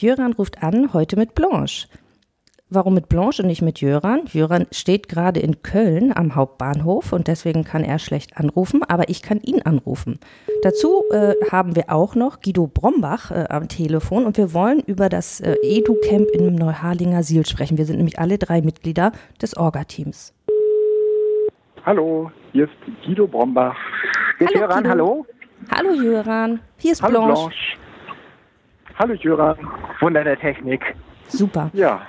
Jöran ruft an, heute mit Blanche. Warum mit Blanche und nicht mit Jöran? Jöran steht gerade in Köln am Hauptbahnhof und deswegen kann er schlecht anrufen, aber ich kann ihn anrufen. Dazu äh, haben wir auch noch Guido Brombach äh, am Telefon und wir wollen über das äh, Edu-Camp im Neuharlinger Siel sprechen. Wir sind nämlich alle drei Mitglieder des Orga-Teams. Hallo, hier ist Guido Brombach. Hallo, Jöran, Guido. hallo. Hallo Jöran, hier ist hallo, Blanche. Blanche. Hallo Jöran. Wunder der Technik. Super. Ja,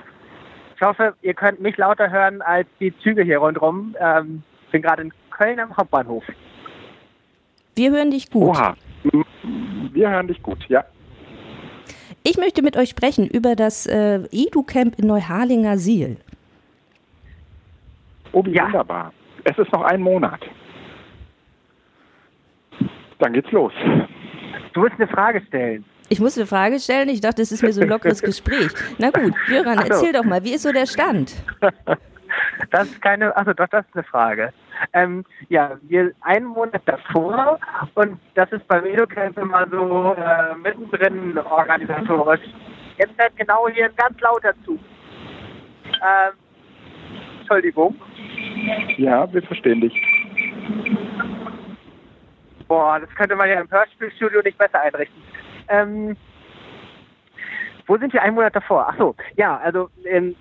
ich hoffe, ihr könnt mich lauter hören als die Züge hier rundherum. Ähm, ich bin gerade in Köln am Hauptbahnhof. Wir hören dich gut. Oha. Wir hören dich gut, ja. Ich möchte mit euch sprechen über das äh, Edu-Camp in Neuharlinger Siel. Oh, wie ja. wunderbar. Es ist noch ein Monat. Dann geht's los. Du musst eine Frage stellen. Ich muss eine Frage stellen. Ich dachte, das ist mir so ein lockeres Gespräch. Na gut, Jöran, so. erzähl doch mal, wie ist so der Stand? Das ist keine, also doch, das ist eine Frage. Ähm, ja, wir einen Monat davor und das ist beim EduCamp immer so äh, mittendrin organisatorisch. Jetzt fährt genau hier ein ganz lauter Zug. Ähm, Entschuldigung. Ja, wir verstehen dich. Boah, das könnte man ja im Hörspielstudio nicht besser einrichten. Ähm, wo sind wir einen Monat davor? Ach so, ja, also in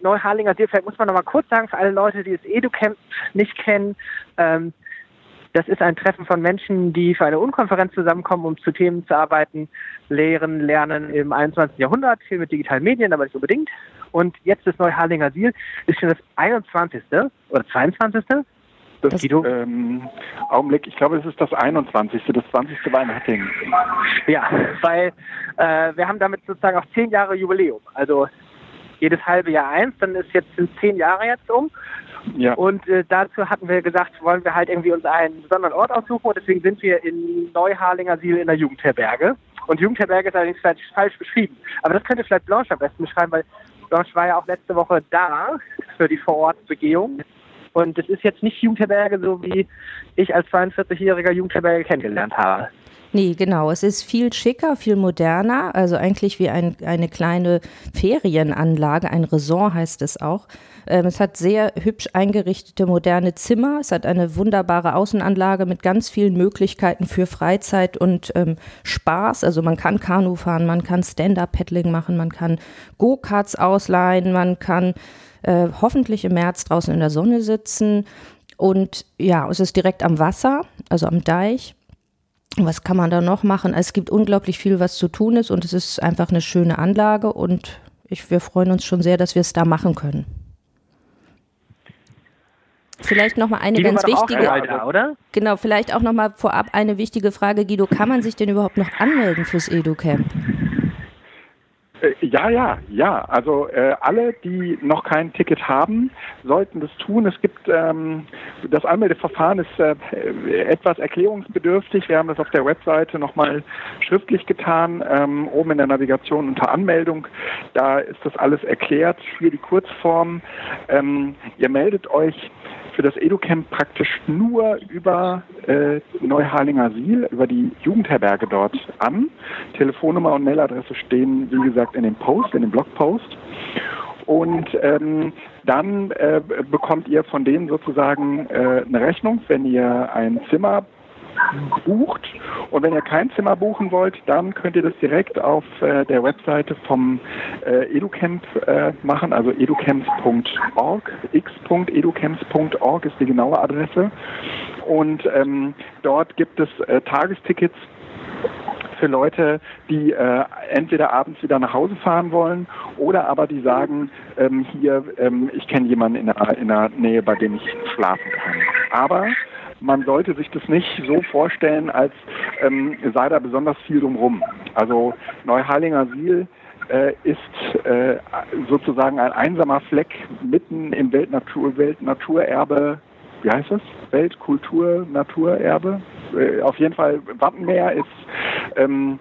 Neuharlinger See, vielleicht muss man noch mal kurz sagen, für alle Leute, die das EduCamp nicht kennen, ähm, das ist ein Treffen von Menschen, die für eine Unkonferenz zusammenkommen, um zu Themen zu arbeiten, lehren, lernen im 21. Jahrhundert, viel mit digitalen Medien, aber nicht unbedingt. Und jetzt das Neuharlinger Ziel ist schon das 21. oder 22. Das, das ähm, Augenblick, ich glaube, es ist das 21., das 20. war in Hattingen. Ja, weil äh, wir haben damit sozusagen auch zehn Jahre Jubiläum. Also jedes halbe Jahr eins, dann ist jetzt sind zehn Jahre jetzt um. Ja. Und äh, dazu hatten wir gesagt, wollen wir halt irgendwie uns einen besonderen Ort aussuchen und deswegen sind wir in Neuharlinger Siel in der Jugendherberge. Und Jugendherberge ist allerdings vielleicht falsch beschrieben. Aber das könnte vielleicht Blanche am besten beschreiben, weil Blanche war ja auch letzte Woche da für die Vorortbegehung. Und es ist jetzt nicht Jugendherberge, so wie ich als 42-jähriger Jugendherberge kennengelernt habe. Nee, genau. Es ist viel schicker, viel moderner, also eigentlich wie ein, eine kleine Ferienanlage, ein Resort heißt es auch. Ähm, es hat sehr hübsch eingerichtete moderne Zimmer. Es hat eine wunderbare Außenanlage mit ganz vielen Möglichkeiten für Freizeit und ähm, Spaß. Also man kann Kanu fahren, man kann Stand-up-Paddling machen, man kann Go-Karts ausleihen, man kann äh, hoffentlich im März draußen in der Sonne sitzen. Und ja, es ist direkt am Wasser, also am Deich. Was kann man da noch machen? Es gibt unglaublich viel, was zu tun ist und es ist einfach eine schöne Anlage und ich, wir freuen uns schon sehr, dass wir es da machen können. Vielleicht noch mal eine Guido ganz wichtige, Alter, oder? genau, vielleicht auch noch mal vorab eine wichtige Frage, Guido, kann man sich denn überhaupt noch anmelden fürs EduCamp? Äh, ja, ja, ja. Also äh, alle, die noch kein Ticket haben, sollten das tun. Es gibt ähm, das Anmeldeverfahren ist äh, etwas erklärungsbedürftig. Wir haben das auf der Webseite nochmal schriftlich getan, ähm, oben in der Navigation unter Anmeldung. Da ist das alles erklärt. Hier die Kurzform. Ähm, ihr meldet euch für das EduCamp praktisch nur über äh, Neuharlinger Siel, über die Jugendherberge dort an. Telefonnummer und Mailadresse stehen, wie gesagt, in dem Post, in dem Blogpost. Und ähm, dann äh, bekommt ihr von denen sozusagen äh, eine Rechnung, wenn ihr ein Zimmer bucht. Und wenn ihr kein Zimmer buchen wollt, dann könnt ihr das direkt auf äh, der Webseite vom äh, EduCamp äh, machen, also educamps.org. x.educamps.org ist die genaue Adresse. Und ähm, dort gibt es äh, Tagestickets für Leute, die äh, entweder abends wieder nach Hause fahren wollen oder aber die sagen, ähm, hier, ähm, ich kenne jemanden in der, in der Nähe, bei dem ich schlafen kann. Aber man sollte sich das nicht so vorstellen, als ähm, sei da besonders viel drumherum. Also Neuharlinger Siel äh, ist äh, sozusagen ein einsamer Fleck mitten im Weltnatur Weltnaturerbe, wie heißt es? Weltkultur Naturerbe. Äh, auf jeden Fall Wattenmeer ist ähm,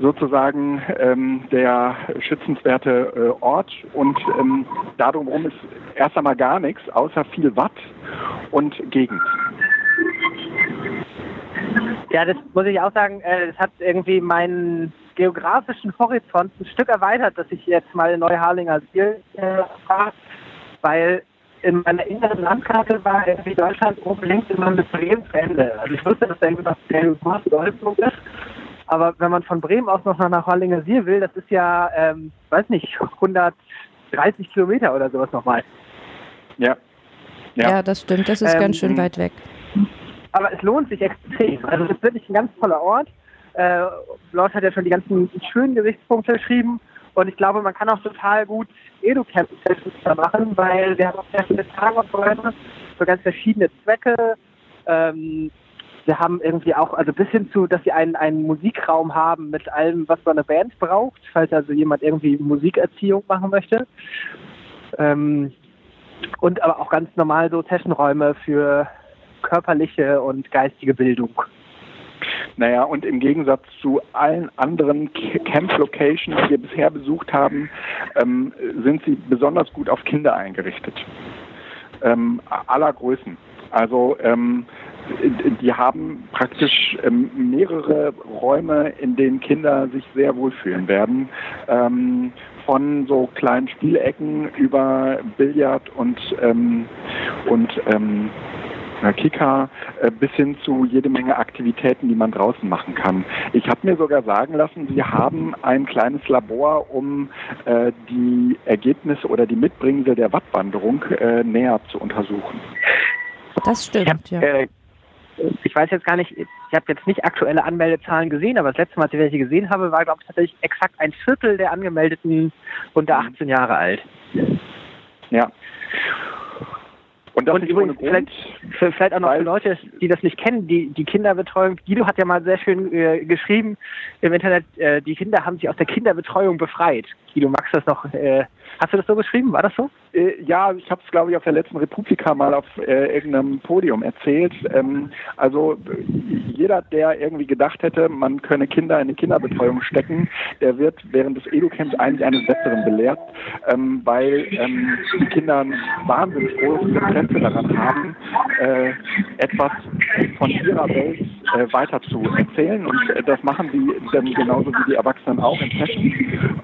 sozusagen ähm, der schützenswerte äh, Ort und ähm, darum ist erst einmal gar nichts außer viel Watt und Gegend. Ja, das muss ich auch sagen, äh, das hat irgendwie mein geografischen Horizont ein Stück erweitert, dass ich jetzt mal in Neuharlinger Ziel äh, war, weil in meiner inneren Landkarte war irgendwie Deutschland oben links immer mit Bremen zu Ende. Also ich wusste, dass da irgendwas der große Deutschland ist. Aber wenn man von Bremen aus noch nach Harlinger Siel will, das ist ja, ähm, weiß nicht, 130 Kilometer oder sowas nochmal. Ja. ja. Ja, das stimmt. Das ist ähm, ganz schön weit weg. Aber es lohnt sich extrem. Also es ist wirklich ein ganz toller Ort. Äh, Lord hat ja schon die ganzen schönen Gesichtspunkte geschrieben. Und ich glaube, man kann auch total gut Edu-Camp-Sessions da machen, weil wir haben auch sehr viele Tagesräume für ganz verschiedene Zwecke. Ähm, wir haben irgendwie auch, also bis hin zu, dass wir einen, einen Musikraum haben mit allem, was so eine Band braucht, falls also jemand irgendwie Musikerziehung machen möchte. Ähm, und aber auch ganz normal so Sessionräume für körperliche und geistige Bildung. Naja, und im Gegensatz zu allen anderen Camp-Locations, die wir bisher besucht haben, ähm, sind sie besonders gut auf Kinder eingerichtet. Ähm, aller Größen. Also ähm, die haben praktisch ähm, mehrere Räume, in denen Kinder sich sehr wohlfühlen werden. Ähm, von so kleinen Spielecken über Billard und, ähm, und ähm, Kika äh, bis hin zu jede Menge Aktivitäten, die man draußen machen kann. Ich habe mir sogar sagen lassen, Sie haben ein kleines Labor, um äh, die Ergebnisse oder die Mitbringsel der Wattwanderung äh, näher zu untersuchen. Das stimmt, ja. Äh, ich weiß jetzt gar nicht, ich habe jetzt nicht aktuelle Anmeldezahlen gesehen, aber das letzte Mal, als ich welche gesehen habe, war, glaube ich, tatsächlich exakt ein Viertel der Angemeldeten unter 18 mhm. Jahre alt. Ja. Und, das und übrigens, vielleicht, vielleicht auch noch für Leute, die das nicht kennen, die, die Kinderbetreuung. Guido hat ja mal sehr schön äh, geschrieben im Internet, äh, die Kinder haben sich aus der Kinderbetreuung befreit. Guido, magst du das noch äh, Hast du das so geschrieben? War das so? Äh, ja, ich habe es, glaube ich, auf der letzten Republika mal auf äh, irgendeinem Podium erzählt. Ähm, also jeder, der irgendwie gedacht hätte, man könne Kinder in die Kinderbetreuung stecken, der wird während des Educamps eigentlich eines Besseren belehrt, ähm, weil ähm, die Kinder ein wahnsinnig großes Interesse daran haben, äh, etwas von ihrer Welt äh, weiter zu erzählen. Und äh, das machen sie dann genauso wie die Erwachsenen auch in Sessions.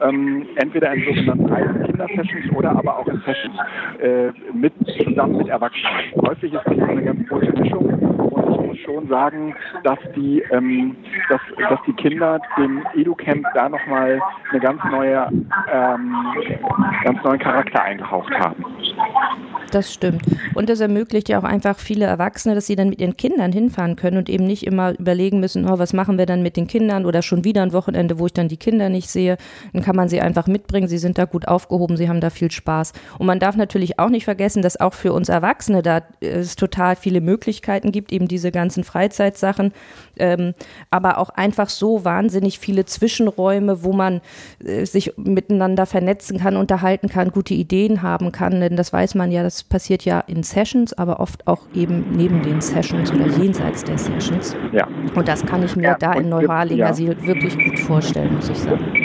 Ähm, entweder in sogenannten Kinder-Sessions oder aber auch in Sessions äh, mit, zusammen mit Erwachsenen. Häufig ist das eine ganz große Mischung und ich muss schon sagen, dass die, ähm, dass, dass die Kinder dem EduCamp da nochmal eine ganz neue, ähm, ganz neuen Charakter eingehaucht haben. Das stimmt. Und das ermöglicht ja auch einfach viele Erwachsene, dass sie dann mit ihren Kindern hinfahren können und eben nicht immer überlegen müssen, oh, was machen wir dann mit den Kindern oder schon wieder ein Wochenende, wo ich dann die Kinder nicht sehe. Dann kann man sie einfach mitbringen. Sie sind da gut aufgehoben, sie haben da viel Spaß. Und man darf natürlich auch nicht vergessen, dass auch für uns Erwachsene da äh, es total viele Möglichkeiten gibt, eben diese ganzen Freizeitsachen, ähm, aber auch einfach so wahnsinnig viele Zwischenräume, wo man äh, sich miteinander vernetzen kann, unterhalten kann, gute Ideen haben kann. Denn das weiß man ja, das passiert ja in Sessions, aber oft auch eben neben den Sessions oder jenseits der Sessions. Ja. Und das kann ich mir ja, da in Neuharlinger ja. wirklich gut vorstellen, muss ich sagen.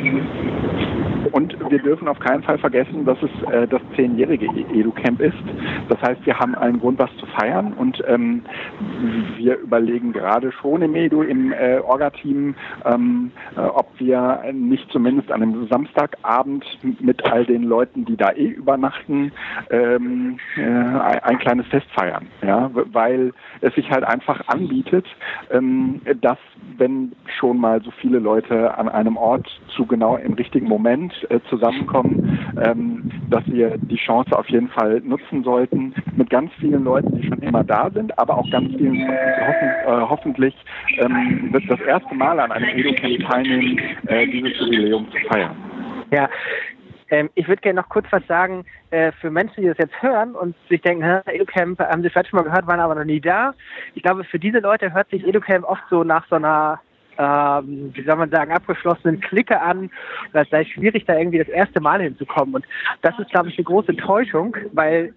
Wir dürfen auf keinen Fall vergessen, dass es äh, das zehnjährige EduCamp ist. Das heißt, wir haben einen Grund, was zu feiern und ähm, wir überlegen gerade schon im Edu, im äh, Orga-Team, ähm, äh, ob wir nicht zumindest an einem Samstagabend mit all den Leuten, die da eh übernachten, ähm, äh, ein kleines Fest feiern. Ja? Weil es sich halt einfach anbietet, ähm, dass wenn schon mal so viele Leute an einem Ort zu genau im richtigen Moment äh, zusammenkommen, ähm, dass wir die Chance auf jeden Fall nutzen sollten, mit ganz vielen Leuten, die schon immer da sind, aber auch ganz vielen hoffen, äh, hoffentlich ähm, wird das erste Mal an einem Educamp teilnehmen, äh, dieses Jubiläum zu feiern. Ja, ähm, ich würde gerne noch kurz was sagen äh, für Menschen, die das jetzt hören und sich denken, EduCamp haben sie vielleicht schon mal gehört, waren aber noch nie da. Ich glaube, für diese Leute hört sich EduCamp oft so nach so einer ähm, wie soll man sagen, abgeschlossenen Clique an, das sei schwierig, da irgendwie das erste Mal hinzukommen. Und das ist, glaube ich, eine große Täuschung, weil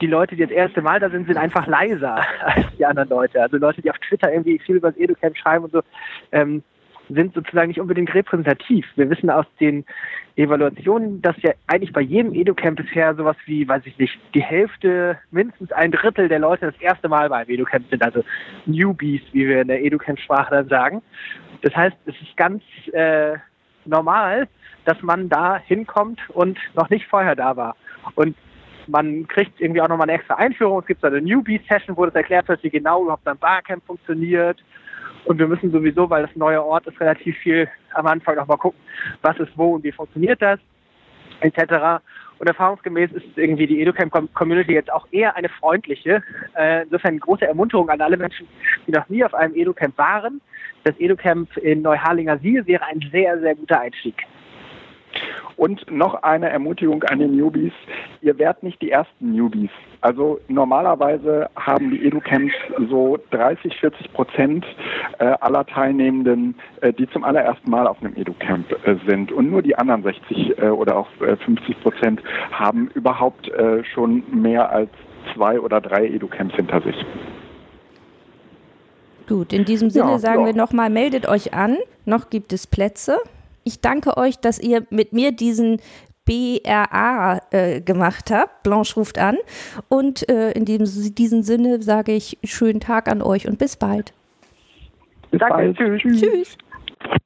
die Leute, die das erste Mal da sind, sind einfach leiser als die anderen Leute. Also Leute, die auf Twitter irgendwie viel über das EduCamp schreiben und so, ähm, sind sozusagen nicht unbedingt repräsentativ. Wir wissen aus den Evaluationen, dass ja eigentlich bei jedem EduCamp bisher sowas wie, weiß ich nicht, die Hälfte, mindestens ein Drittel der Leute das erste Mal beim EduCamp sind, also Newbies, wie wir in der EduCamp-Sprache dann sagen. Das heißt, es ist ganz äh, normal, dass man da hinkommt und noch nicht vorher da war. Und man kriegt irgendwie auch nochmal eine extra Einführung. Es gibt so eine Newbie-Session, wo das erklärt wird, wie genau überhaupt ein Barcamp funktioniert. Und wir müssen sowieso, weil das ein neuer Ort ist, relativ viel am Anfang nochmal gucken, was ist wo und wie funktioniert das, etc. Und erfahrungsgemäß ist irgendwie die EduCamp-Community jetzt auch eher eine freundliche. Äh, insofern große Ermunterung an alle Menschen, die noch nie auf einem EduCamp waren. Das EduCamp in Neuharlinger Siel wäre ein sehr, sehr guter Einstieg. Und noch eine Ermutigung an die Newbies. Ihr werdet nicht die ersten Newbies. Also normalerweise haben die EduCamps so 30, 40 Prozent äh, aller Teilnehmenden, äh, die zum allerersten Mal auf einem EduCamp äh, sind. Und nur die anderen 60 oder auch 50 Prozent haben überhaupt schon mehr als zwei oder drei EduCamps hinter sich. Gut, in diesem Sinne ja, sagen ja. wir nochmal, meldet euch an, noch gibt es Plätze. Ich danke euch, dass ihr mit mir diesen BRA äh, gemacht habt. Blanche ruft an. Und äh, in diesem, diesem Sinne sage ich schönen Tag an euch und bis bald. Bis Danke. Bald. Tschüss. Tschüss.